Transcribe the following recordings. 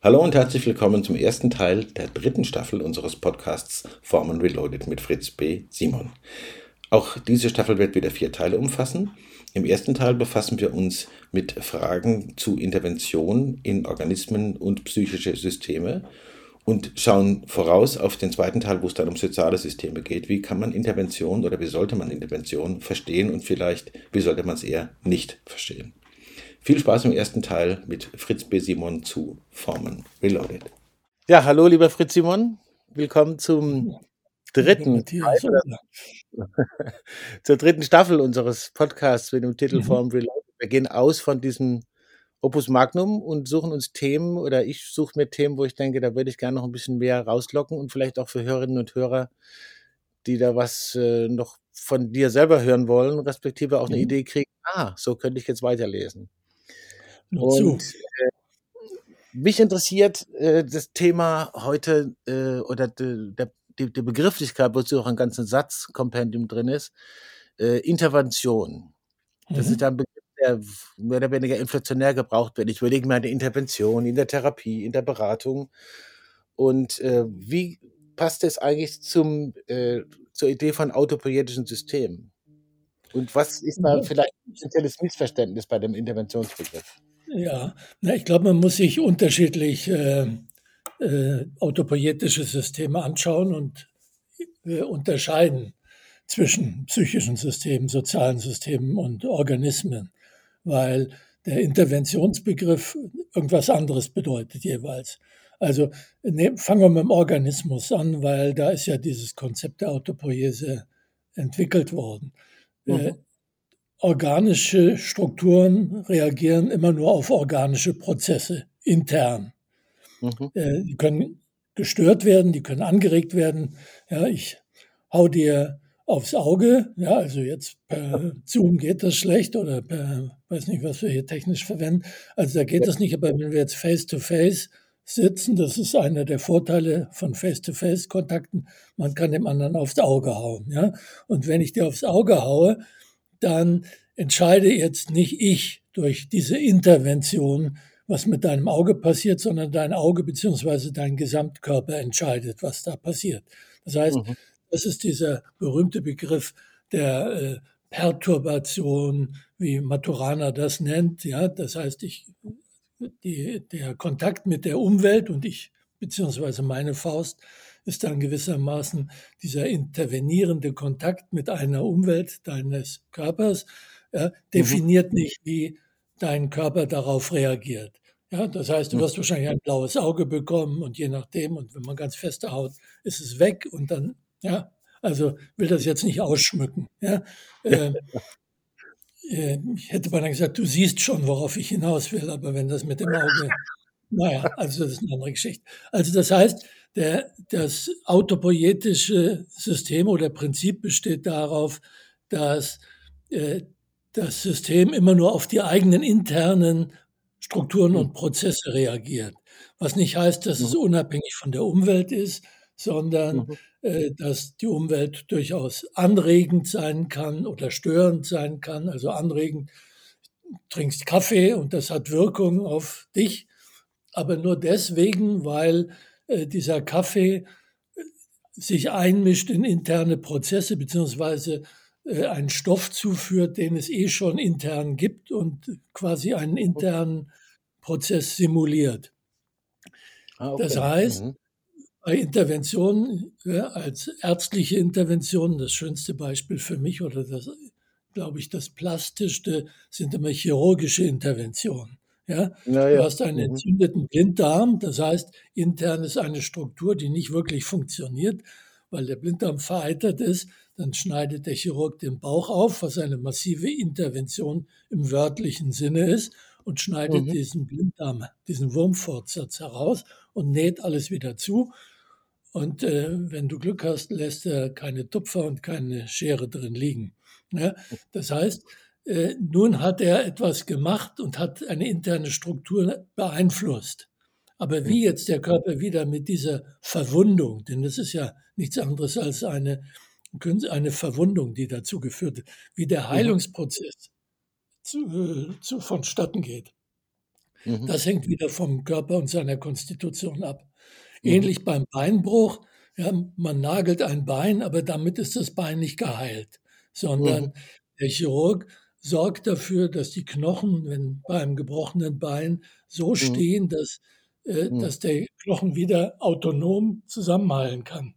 Hallo und herzlich willkommen zum ersten Teil der dritten Staffel unseres Podcasts Formen Reloaded mit Fritz B. Simon. Auch diese Staffel wird wieder vier Teile umfassen. Im ersten Teil befassen wir uns mit Fragen zu Intervention in Organismen und psychische Systeme und schauen voraus auf den zweiten Teil, wo es dann um soziale Systeme geht. Wie kann man Intervention oder wie sollte man Intervention verstehen und vielleicht wie sollte man es eher nicht verstehen? Viel Spaß im ersten Teil mit Fritz B. Simon zu Formen Reloaded. Ja, hallo lieber Fritz Simon. Willkommen zum dritten Teil, zur dritten Staffel unseres Podcasts mit dem Titel mhm. Formen Reloaded. Wir gehen aus von diesem Opus Magnum und suchen uns Themen oder ich suche mir Themen, wo ich denke, da würde ich gerne noch ein bisschen mehr rauslocken und vielleicht auch für Hörerinnen und Hörer, die da was äh, noch von dir selber hören wollen, respektive auch eine mhm. Idee kriegen, ah, so könnte ich jetzt weiterlesen. Und äh, mich interessiert äh, das Thema heute äh, oder de, der, die, die Begrifflichkeit, wozu auch ein ganzer Satzkompendium drin ist, äh, Intervention. Das mhm. ist ein Begriff, der mehr oder weniger inflationär gebraucht wird. Ich überlege mir eine Intervention in der Therapie, in der Beratung. Und äh, wie passt es eigentlich zum, äh, zur Idee von autopoietischen Systemen? Und was ist da vielleicht ein spezielles Missverständnis bei dem Interventionsbegriff? Ja, na, ich glaube, man muss sich unterschiedlich äh, äh, autopoietische Systeme anschauen und äh, unterscheiden zwischen psychischen Systemen, sozialen Systemen und Organismen, weil der Interventionsbegriff irgendwas anderes bedeutet jeweils. Also ne, fangen wir mit dem Organismus an, weil da ist ja dieses Konzept der Autopoiese entwickelt worden. Äh, mhm organische Strukturen reagieren immer nur auf organische Prozesse intern. Mhm. Äh, die können gestört werden, die können angeregt werden. Ja, ich hau dir aufs Auge, ja, also jetzt per Zoom geht das schlecht oder per, weiß nicht, was wir hier technisch verwenden. Also da geht das nicht, aber wenn wir jetzt face-to-face -face sitzen, das ist einer der Vorteile von Face-to-Face-Kontakten, man kann dem anderen aufs Auge hauen, ja. Und wenn ich dir aufs Auge haue, dann entscheide jetzt nicht ich durch diese Intervention, was mit deinem Auge passiert, sondern dein Auge beziehungsweise dein Gesamtkörper entscheidet, was da passiert. Das heißt, mhm. das ist dieser berühmte Begriff der äh, Perturbation, wie Maturana das nennt. Ja, das heißt, ich, die, der Kontakt mit der Umwelt und ich beziehungsweise meine Faust ist dann gewissermaßen dieser intervenierende Kontakt mit einer Umwelt deines Körpers, ja, definiert mhm. nicht, wie dein Körper darauf reagiert. Ja, das heißt, du wirst wahrscheinlich ein blaues Auge bekommen und je nachdem, und wenn man ganz feste haut, ist es weg und dann, ja, also will das jetzt nicht ausschmücken. Ja. Äh, äh, ich hätte beinahe gesagt, du siehst schon, worauf ich hinaus will, aber wenn das mit dem Auge, naja, also das ist eine andere Geschichte. Also das heißt, der, das autopoietische System oder Prinzip besteht darauf, dass äh, das System immer nur auf die eigenen internen Strukturen und Prozesse reagiert. Was nicht heißt, dass es mhm. unabhängig von der Umwelt ist, sondern mhm. äh, dass die Umwelt durchaus anregend sein kann oder störend sein kann. Also anregend, trinkst Kaffee und das hat Wirkung auf dich, aber nur deswegen, weil äh, dieser Kaffee äh, sich einmischt in interne Prozesse beziehungsweise äh, einen Stoff zuführt, den es eh schon intern gibt und quasi einen internen Prozess simuliert. Ah, okay. Das heißt, mhm. bei Interventionen, ja, als ärztliche Interventionen, das schönste Beispiel für mich oder das, glaube ich, das plastischste sind immer chirurgische Interventionen. Ja? ja, ja. Du hast einen mhm. entzündeten Blinddarm, das heißt, intern ist eine Struktur, die nicht wirklich funktioniert, weil der Blinddarm vereitert ist. Dann schneidet der Chirurg den Bauch auf, was eine massive Intervention im wörtlichen Sinne ist, und schneidet mhm. diesen Blinddarm, diesen Wurmfortsatz heraus und näht alles wieder zu. Und äh, wenn du Glück hast, lässt er keine Tupfer und keine Schere drin liegen. Ja? Das heißt, äh, nun hat er etwas gemacht und hat eine interne Struktur beeinflusst. Aber wie jetzt der Körper wieder mit dieser Verwundung, denn das ist ja nichts anderes als eine, eine Verwundung, die dazu geführt hat, wie der Heilungsprozess zu, äh, zu, vonstatten geht. Mhm. Das hängt wieder vom Körper und seiner Konstitution ab. Mhm. Ähnlich beim Beinbruch. Ja, man nagelt ein Bein, aber damit ist das Bein nicht geheilt, sondern mhm. der Chirurg sorgt dafür, dass die Knochen, wenn bei einem gebrochenen Bein so mhm. stehen, dass, äh, mhm. dass der Knochen wieder autonom zusammenheilen kann.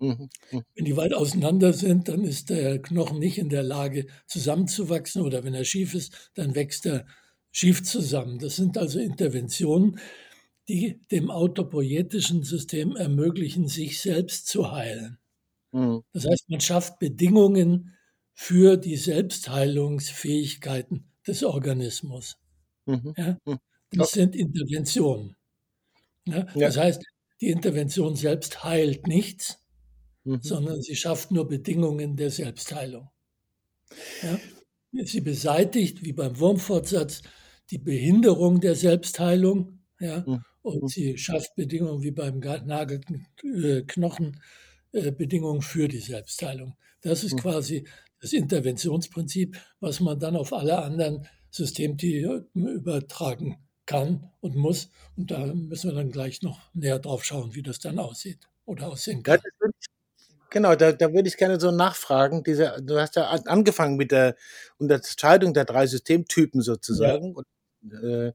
Mhm. Mhm. Wenn die weit auseinander sind, dann ist der Knochen nicht in der Lage zusammenzuwachsen oder wenn er schief ist, dann wächst er schief zusammen. Das sind also Interventionen, die dem autopoietischen System ermöglichen, sich selbst zu heilen. Mhm. Das heißt, man schafft Bedingungen für die Selbstheilungsfähigkeiten des Organismus. Mhm. Ja? Mhm. Das sind Interventionen. Ja? Ja. Das heißt, die Intervention selbst heilt nichts, mhm. sondern sie schafft nur Bedingungen der Selbstheilung. Ja? Sie beseitigt, wie beim Wurmfortsatz, die Behinderung der Selbstheilung. Ja? Mhm. Und mhm. sie schafft Bedingungen wie beim nagelten äh, Knochen, äh, Bedingungen für die Selbstheilung. Das ist mhm. quasi das Interventionsprinzip, was man dann auf alle anderen Systemtypen übertragen kann und muss. Und da müssen wir dann gleich noch näher drauf schauen, wie das dann aussieht oder aussehen kann. Genau, da, da würde ich gerne so nachfragen. Diese, du hast ja angefangen mit der Unterscheidung der drei Systemtypen sozusagen. Ja. Und, äh,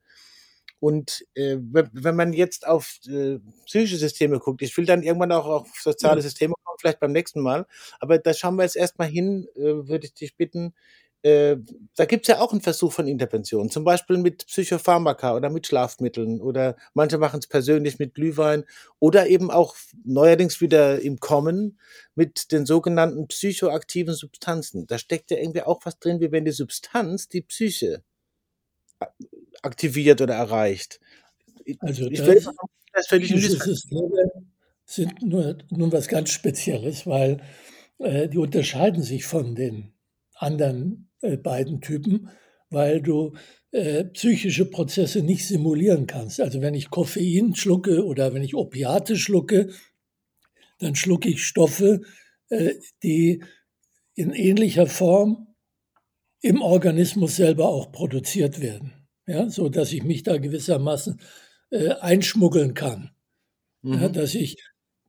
und äh, wenn man jetzt auf äh, psychische Systeme guckt, ich will dann irgendwann auch auf soziale Systeme kommen, vielleicht beim nächsten Mal, aber da schauen wir jetzt erstmal hin, äh, würde ich dich bitten, äh, da gibt es ja auch einen Versuch von Intervention, zum Beispiel mit Psychopharmaka oder mit Schlafmitteln oder manche machen es persönlich mit Glühwein oder eben auch neuerdings wieder im Kommen mit den sogenannten psychoaktiven Substanzen. Da steckt ja irgendwie auch was drin, wie wenn die Substanz die Psyche aktiviert oder erreicht. Also ich das, will, das psychische Systeme sind nur, nur was ganz Spezielles, weil äh, die unterscheiden sich von den anderen äh, beiden Typen, weil du äh, psychische Prozesse nicht simulieren kannst. Also wenn ich Koffein schlucke oder wenn ich Opiate schlucke, dann schlucke ich Stoffe, äh, die in ähnlicher Form im Organismus selber auch produziert werden, ja, so dass ich mich da gewissermaßen äh, einschmuggeln kann, mhm. ja, dass ich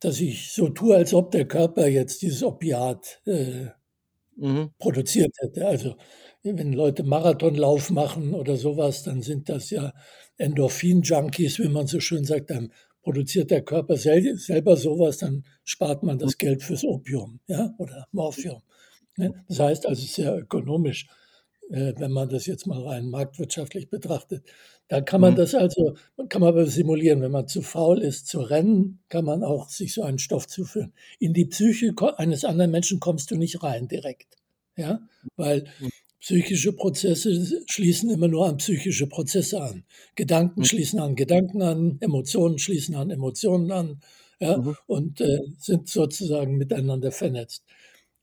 dass ich so tue, als ob der Körper jetzt dieses Opiat äh, mhm. produziert hätte. Also wenn Leute Marathonlauf machen oder sowas, dann sind das ja Endorphin-Junkies, wie man so schön sagt, dann produziert der Körper sel selber sowas, dann spart man das Geld fürs Opium ja, oder Morphium. Ne? Das heißt also sehr ökonomisch, wenn man das jetzt mal rein marktwirtschaftlich betrachtet. Da kann man mhm. das also, kann man aber simulieren. Wenn man zu faul ist zu rennen, kann man auch sich so einen Stoff zuführen. In die Psyche eines anderen Menschen kommst du nicht rein direkt. Ja, weil mhm. psychische Prozesse schließen immer nur an psychische Prozesse an. Gedanken mhm. schließen an Gedanken an, Emotionen schließen an Emotionen an, ja, mhm. und äh, sind sozusagen miteinander vernetzt.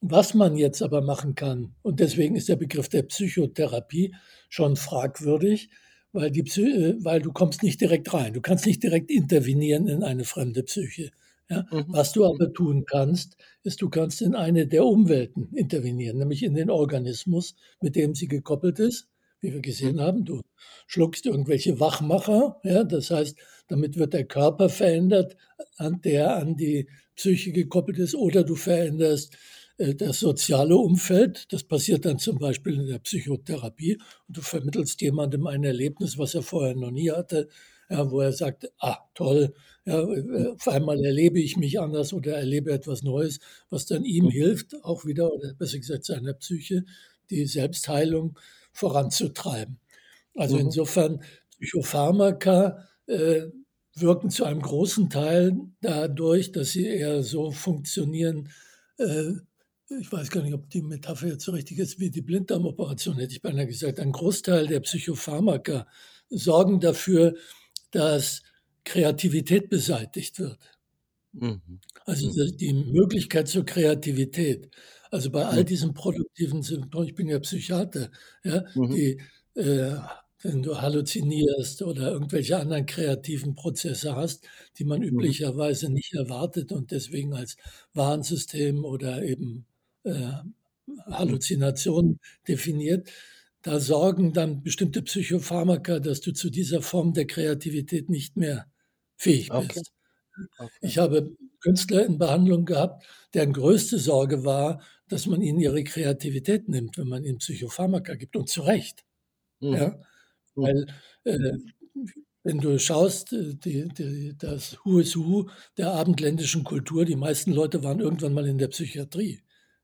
Was man jetzt aber machen kann, und deswegen ist der Begriff der Psychotherapie schon fragwürdig, weil, die äh, weil du kommst nicht direkt rein. Du kannst nicht direkt intervenieren in eine fremde Psyche. Ja? Mhm. Was du aber tun kannst, ist, du kannst in eine der Umwelten intervenieren, nämlich in den Organismus, mit dem sie gekoppelt ist, wie wir gesehen mhm. haben. Du schluckst irgendwelche Wachmacher, ja? das heißt, damit wird der Körper verändert, an der an die Psyche gekoppelt ist, oder du veränderst das soziale Umfeld. Das passiert dann zum Beispiel in der Psychotherapie und du vermittelst jemandem ein Erlebnis, was er vorher noch nie hatte, ja, wo er sagt, ah, toll, ja, äh, auf einmal erlebe ich mich anders oder erlebe etwas Neues, was dann ihm hilft, auch wieder, oder besser gesagt seiner Psyche, die Selbstheilung voranzutreiben. Also mhm. insofern, Psychopharmaka äh, wirken zu einem großen Teil dadurch, dass sie eher so funktionieren, äh, ich weiß gar nicht, ob die Metapher jetzt so richtig ist wie die Blinddarmoperation, hätte ich beinahe gesagt. Ein Großteil der Psychopharmaka sorgen dafür, dass Kreativität beseitigt wird. Mhm. Also mhm. die Möglichkeit zur Kreativität. Also bei all diesen produktiven Symptomen, ich bin ja Psychiater, ja, mhm. die, äh, wenn du halluzinierst oder irgendwelche anderen kreativen Prozesse hast, die man mhm. üblicherweise nicht erwartet und deswegen als Warnsystem oder eben äh, Halluzinationen definiert, da sorgen dann bestimmte Psychopharmaka, dass du zu dieser Form der Kreativität nicht mehr fähig Okay. bist. Okay. Ich habe Künstler in Behandlung gehabt, deren größte Sorge war, dass man ihnen ihre Kreativität nimmt, wenn man ihnen Psychopharmaka gibt. Und zu Recht. Mhm. Ja? Mhm. Weil, äh, wenn du schaust, äh, die, die, das Who is Who der abendländischen Kultur, die meisten Leute waren irgendwann mal in der Psychiatrie.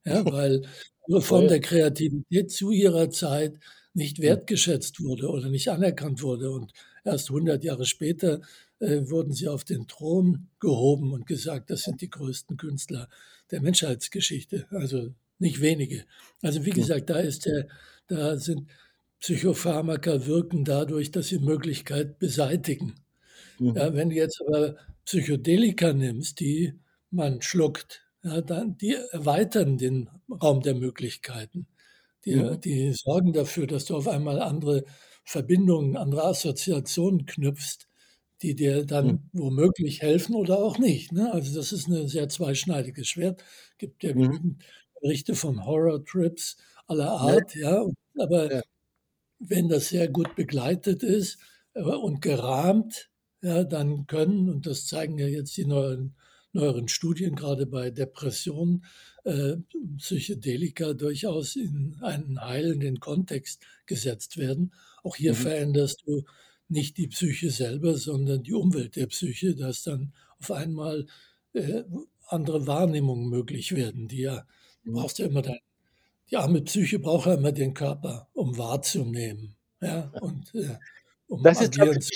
Ja? Weil ihre Form der Kreativität zu ihrer Zeit nicht Mhm. wertgeschätzt wurde oder nicht anerkannt wurde. Und erst 100 Jahre später äh, wurden sie auf den Thron gehoben und gesagt, das sind die größten Künstler der Menschheitsgeschichte. Also nicht wenige. Also wie Mhm. gesagt, da ist der, da sind Psychopharmaka wirken dadurch, dass sie Möglichkeit beseitigen. Mhm. Ja, wenn du jetzt aber Psychedelika nimmst, die man schluckt, ja, dann, die erweitern den Raum der Möglichkeiten. Die, Mhm. die sorgen dafür, dass du auf einmal andere Verbindungen, andere Assoziationen knüpfst, die dir dann Mhm. womöglich helfen oder auch nicht. Ne? Also das ist ein sehr zweischneidiges Schwert. Es gibt ja Mhm. genügend Berichte von Horror-Trips aller Ja, Art, ja. Aber ja. wenn das sehr gut begleitet ist äh, und gerahmt, ja, dann können, und das zeigen ja jetzt die neuen, neueren Studien, gerade bei Depressionen, äh, Psychedelika durchaus in einen heilenden Kontext gesetzt werden. Auch hier Mhm. veränderst du nicht die Psyche selber, sondern die Umwelt der Psyche, dass dann auf einmal äh, andere Wahrnehmungen möglich werden, die ja, du Mhm. brauchst ja immer dein, die arme Psyche braucht ja immer den Körper, um wahrzunehmen, ja, und äh, um Das ist, agieren zu.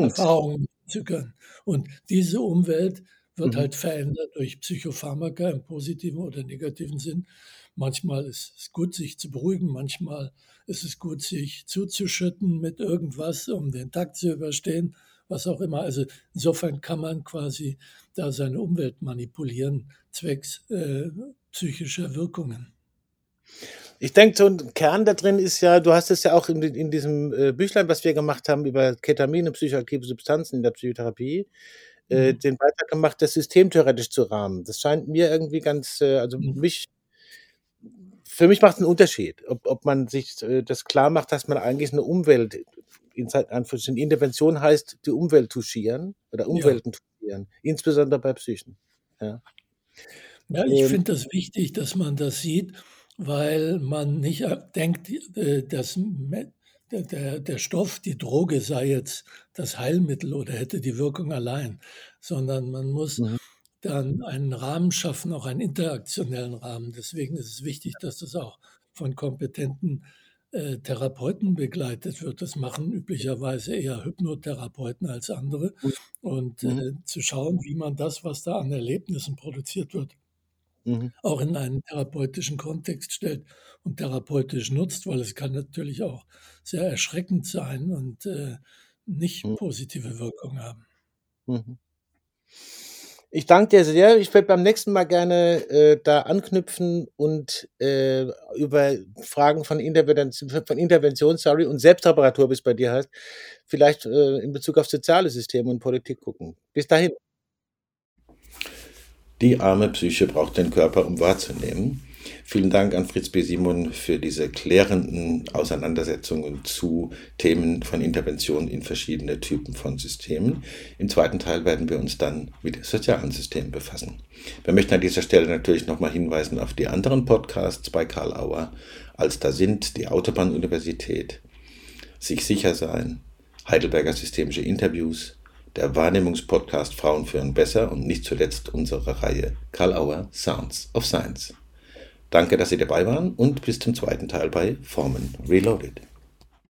Erfahrungen zu können. Und diese Umwelt wird Mhm. halt verändert durch Psychopharmaka im positiven oder negativen Sinn. Manchmal ist es gut, sich zu beruhigen, manchmal ist es gut, sich zuzuschütten mit irgendwas, um den Tag zu überstehen, was auch immer. Also insofern kann man quasi da seine Umwelt manipulieren, zwecks äh, psychischer Wirkungen. Ich denke, so ein Kern da drin ist ja, du hast es ja auch in, in diesem äh, Büchlein, was wir gemacht haben über Ketamin und psychoaktive Substanzen in der Psychotherapie, äh, Mhm. den Beitrag gemacht, das systemtheoretisch zu rahmen. Das scheint mir irgendwie ganz, äh, also Mhm. mich, für mich macht es einen Unterschied, ob, ob man sich äh, das klar macht, dass man eigentlich eine Umwelt, in Anführungsstrichen Intervention heißt, die Umwelt touchieren oder Ja. Umwelten touchieren, insbesondere bei Psychen. Ja. Ja, ich Ähm, finde das wichtig, dass man das sieht, weil man nicht äh, denkt, äh, dass der, der, Stoff, die Droge sei jetzt das Heilmittel oder hätte die Wirkung allein, sondern man muss mhm. dann einen Rahmen schaffen, auch einen interaktionellen Rahmen. Deswegen ist es wichtig, dass das auch von kompetenten äh, Therapeuten begleitet wird. Das machen üblicherweise eher Hypnotherapeuten als andere. Und Mhm. äh, zu schauen, wie man das, was da an Erlebnissen produziert wird, Mhm. auch in einen therapeutischen Kontext stellt und therapeutisch nutzt, weil es kann natürlich auch sehr erschreckend sein und äh, nicht Mhm. positive Wirkung haben. Mhm. Ich danke dir sehr. Ich werde beim nächsten Mal gerne äh, da anknüpfen und äh, über Fragen von Intervention, von Intervention sorry, und Selbstreparatur, wie es bei dir heißt, vielleicht äh, in Bezug auf soziale Systeme und Politik gucken. Bis dahin. Die arme Psyche braucht den Körper, um wahrzunehmen. Vielen Dank an Fritz B. Simon für diese klärenden Auseinandersetzungen zu Themen von Intervention in verschiedene Typen von Systemen. Im zweiten Teil werden wir uns dann mit sozialen Systemen befassen. Wir möchten an dieser Stelle natürlich nochmal hinweisen auf die anderen Podcasts bei Karl Auer, als da sind die Autobahn-Universität, sich sicher sein, Heidelberger Systemische Interviews, der Wahrnehmungspodcast Frauen führen besser und nicht zuletzt unsere Reihe Karl Auer Sounds of Science. Danke, dass Sie dabei waren und bis zum zweiten Teil bei Formen Reloaded.